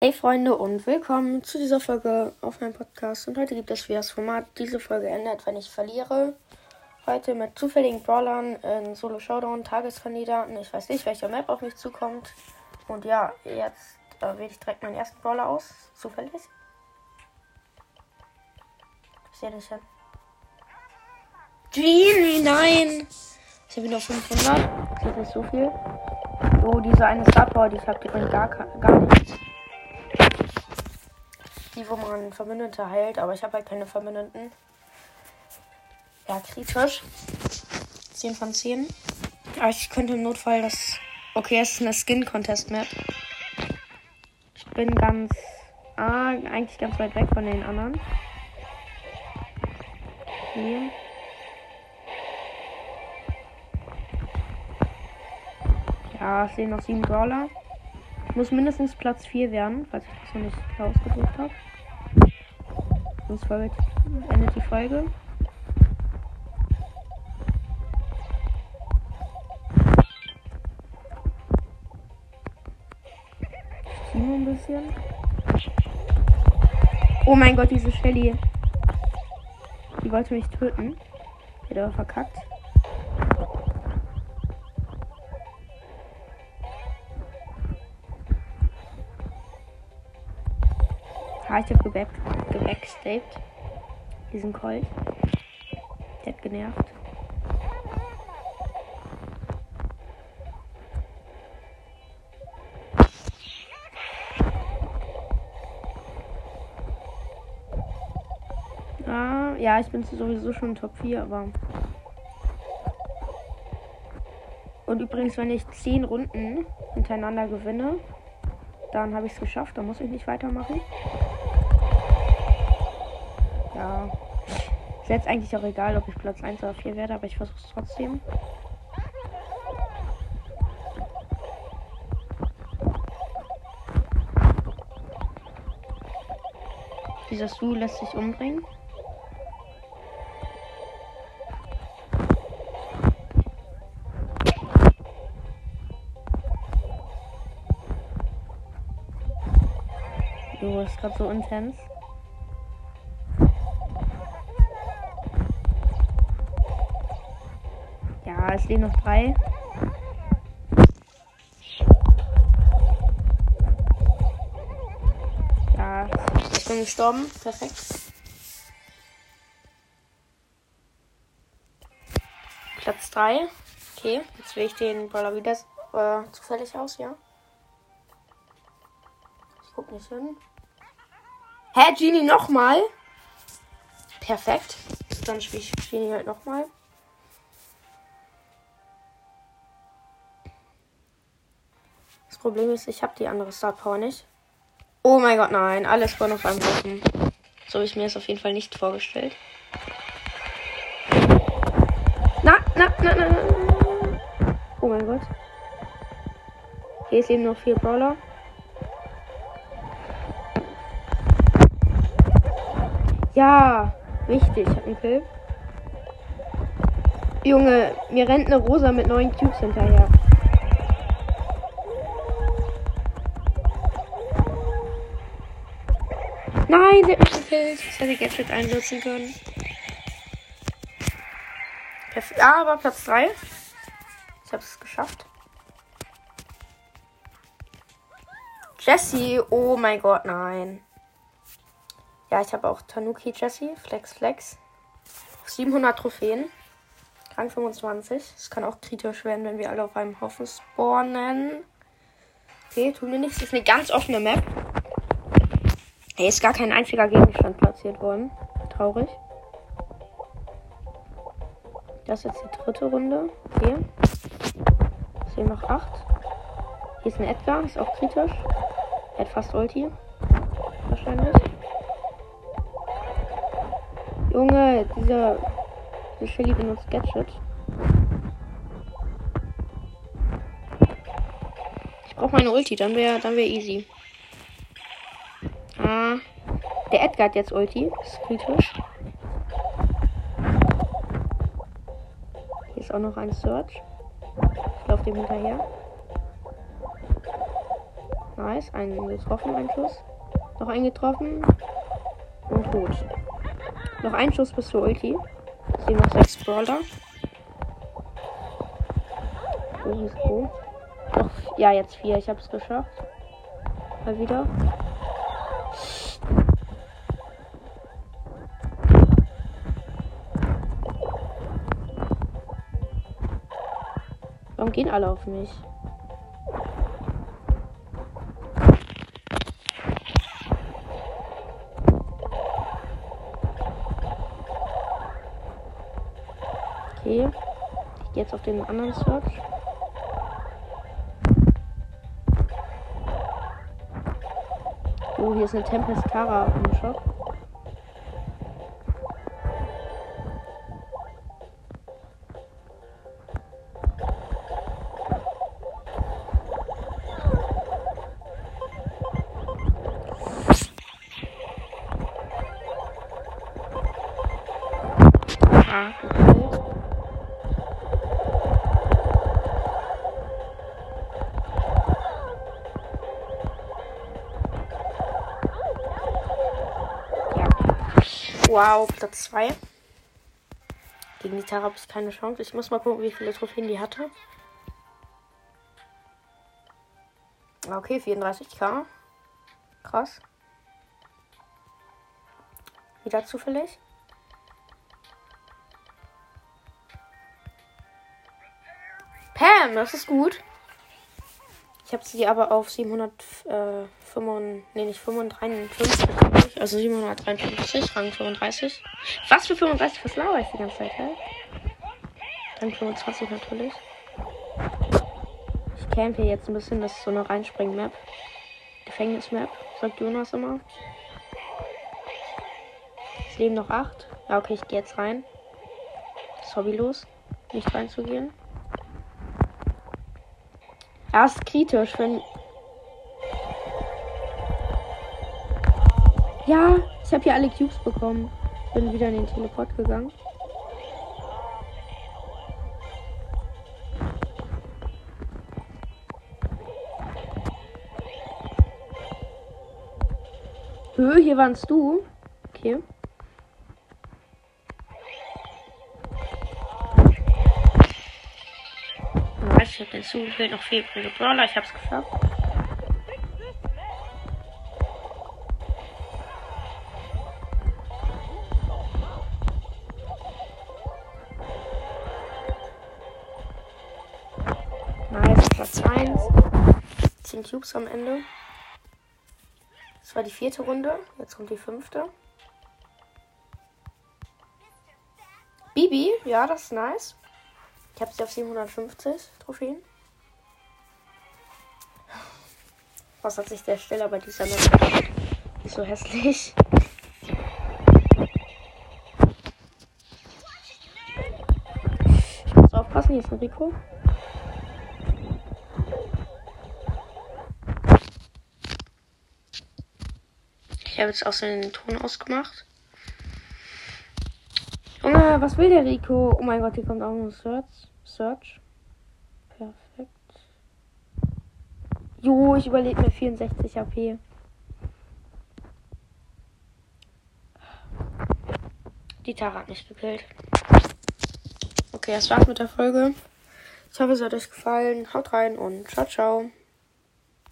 Hey Freunde und willkommen zu dieser Folge auf meinem Podcast. Und heute gibt es wieder das Format. Diese Folge endet, wenn ich verliere. Heute mit zufälligen Brawlern in Solo Showdown, Tageskandidaten. Ich weiß nicht, welcher Map auf mich zukommt. Und ja, jetzt äh, wähle ich direkt meinen ersten Brawler aus. Zufällig. Ich sehe nicht hin. Genie, nein! Ich habe wieder 500. Das ist nicht so viel. Oh, diese eine Star Power, die ich habe, die bringt gar, gar nichts die, wo man Verbündete heilt, aber ich habe halt keine Verbündeten. Ja, kritisch. 10 von 10. Aber ich könnte im Notfall das. Okay, es ist eine Skin-Contest-Map. Ich bin ganz. Ah, eigentlich ganz weit weg von den anderen. Hier. Ja, es sehen noch sieben Brawler. Ich muss mindestens Platz 4 werden, falls ich das noch nicht ausgedrückt habe. Sonst endet die Folge. Ich ziehe ein bisschen. Oh mein Gott, diese Shelly. Die wollte mich töten. Die aber verkackt. Ah, ich hab geback, gebackstaped. Diesen Colt. Der hat genervt. Ah, ja, ich bin sowieso schon Top 4, aber. Und übrigens, wenn ich 10 Runden hintereinander gewinne, dann habe ich es geschafft. Dann muss ich nicht weitermachen. Ja. Ist jetzt eigentlich auch egal, ob ich Platz 1 oder 4 werde, aber ich versuche es trotzdem. Dieser Stu lässt sich umbringen. Du ist gerade so intens. Es leben noch drei. Ja, ich bin gestorben. Perfekt. Platz 3. Okay, jetzt wähle ich den Brawler wieder äh, zufällig aus, ja. Ich guck nicht hin. Hä, Genie nochmal? Perfekt. Dann spiele ich Genie halt nochmal. Problem ist, ich habe die andere Star Power nicht. Oh mein Gott, nein. Alles spawnen auf einem Haufen. So habe ich mir das auf jeden Fall nicht vorgestellt. Na, na, na, na, na. Oh mein Gott. Hier ist eben noch vier Brawler. Ja, wichtig. Ich habe einen Kill. Junge, mir rennt eine Rosa mit neun Cubes hinterher. Nein, der hat mich gekillt. Ich hätte Gadget einsetzen können. Aber Platz 3. Ich habe es geschafft. Jessie. Oh mein Gott, nein. Ja, ich habe auch Tanuki Jessie. Flex, Flex. 700 Trophäen. Rang 25. Es kann auch kritisch werden, wenn wir alle auf einem Haufen spawnen. Okay, tun wir nichts. Das ist eine ganz offene Map. Hier ist gar kein einziger Gegenstand platziert worden. Traurig. Das ist jetzt die dritte Runde. Es fehlen noch acht. Hier ist ein Edgar, ist auch kritisch. Er hat fast Ulti. Wahrscheinlich. Junge, dieser, dieser Shelly benutzt Gadget. Ich brauche meine Ulti, dann wäre dann wär easy. Ah. Der Edgar hat jetzt Ulti. Das ist kritisch. Hier ist auch noch ein Search. Ich laufe dem hinterher. Nice. Einen getroffen, ein Schuss. Noch einen getroffen. Und tot. Noch ein Schuss bis zur Ulti. Ich sehe noch sechs Brawler. Wo ist wo? Noch, ja, jetzt vier. Ich habe es geschafft. Mal wieder. Warum gehen alle auf mich? Okay. Ich gehe jetzt auf den anderen Search. Oh, hier ist eine Tempest Tara im Shop. Wow, Platz 2. Gegen die Tara habe ich keine Chance. Ich muss mal gucken, wie viele Trophäen die hatte. Okay, 34k. Krass. Wieder zufällig. Pam, das ist gut. Ich habe sie aber auf 755, nee, nicht 553, also 753, Rang 35. Was für 35? Was laber ich die ganze Zeit, hä? Rang 25 natürlich. Ich hier jetzt ein bisschen, das ist so eine Reinspring-Map. Gefängnis-Map, sagt Jonas immer. Es leben noch acht. Ja, okay, ich gehe jetzt rein. Das ist hobbylos, nicht reinzugehen. Erst kritisch, wenn. Ja, ich habe hier alle Cubes bekommen. Bin wieder in den Teleport gegangen. Hö, hier warst du. Okay. Ich habe den zugefüllt. Noch vier Punkte Brawler. Ich habe es geschafft. Nice, Platz 1. 10 Cubes am Ende. Das war die vierte Runde. Jetzt kommt die fünfte. Bibi, ja, das ist nice. Ich habe sie auf 750 Trophäen. Was hat sich der Steller bei dieser Map Ist so hässlich. Ich muss aufpassen, hier ist ein Rico. Ich habe jetzt auch seinen Ton ausgemacht. Was will der Rico? Oh mein Gott, hier kommt auch noch Search. Search. Perfekt. Jo, ich überlebe mir 64 HP. Die Tara hat mich gekillt. Okay, das war's mit der Folge. Ich hoffe, es hat euch gefallen. Haut rein und ciao, ciao.